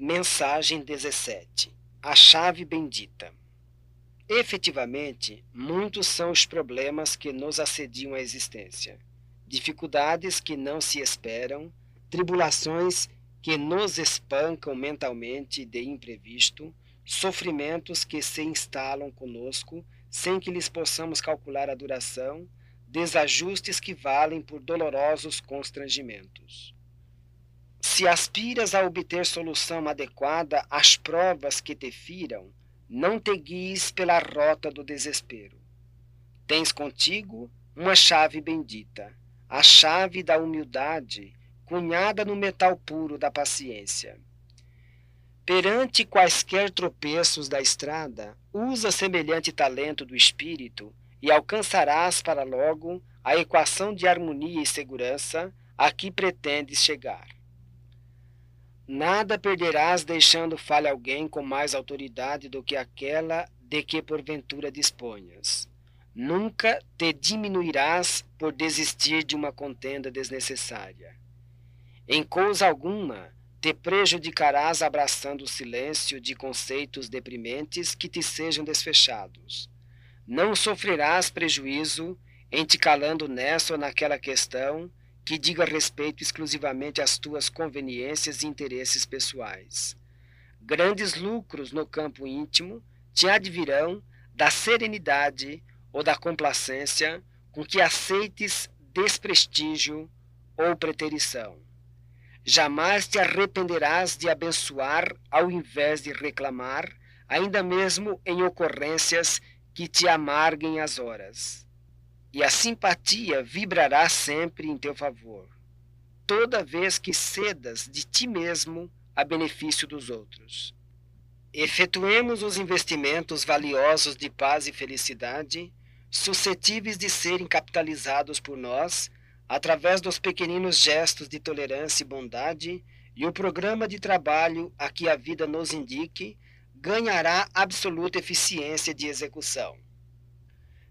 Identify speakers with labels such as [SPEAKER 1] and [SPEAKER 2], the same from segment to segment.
[SPEAKER 1] Mensagem 17 A chave bendita. Efetivamente, muitos são os problemas que nos assediam a existência. Dificuldades que não se esperam, tribulações que nos espancam mentalmente de imprevisto, sofrimentos que se instalam conosco sem que lhes possamos calcular a duração, desajustes que valem por dolorosos constrangimentos. Se aspiras a obter solução adequada às provas que te firam, não te guies pela rota do desespero. Tens contigo uma chave bendita, a chave da humildade, cunhada no metal puro da paciência. Perante quaisquer tropeços da estrada, usa semelhante talento do espírito e alcançarás para logo a equação de harmonia e segurança a que pretendes chegar. Nada perderás deixando falha alguém com mais autoridade do que aquela de que porventura disponhas. Nunca te diminuirás por desistir de uma contenda desnecessária. Em coisa alguma te prejudicarás abraçando o silêncio de conceitos deprimentes que te sejam desfechados. Não sofrerás prejuízo em te calando nessa ou naquela questão que diga respeito exclusivamente às tuas conveniências e interesses pessoais. Grandes lucros no campo íntimo te advirão da serenidade ou da complacência com que aceites desprestígio ou preterição. Jamais te arrependerás de abençoar ao invés de reclamar, ainda mesmo em ocorrências que te amarguem as horas e a simpatia vibrará sempre em teu favor, toda vez que cedas de ti mesmo a benefício dos outros. Efetuemos os investimentos valiosos de paz e felicidade, suscetíveis de serem capitalizados por nós através dos pequeninos gestos de tolerância e bondade, e o programa de trabalho a que a vida nos indique ganhará absoluta eficiência de execução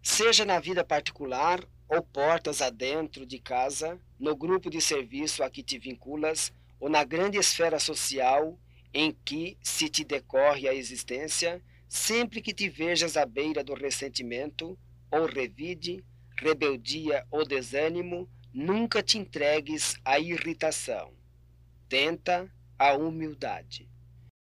[SPEAKER 1] seja na vida particular ou portas adentro de casa, no grupo de serviço a que te vinculas ou na grande esfera social em que se te decorre a existência, sempre que te vejas à beira do ressentimento ou revide, rebeldia ou desânimo, nunca te entregues à irritação. Tenta a humildade.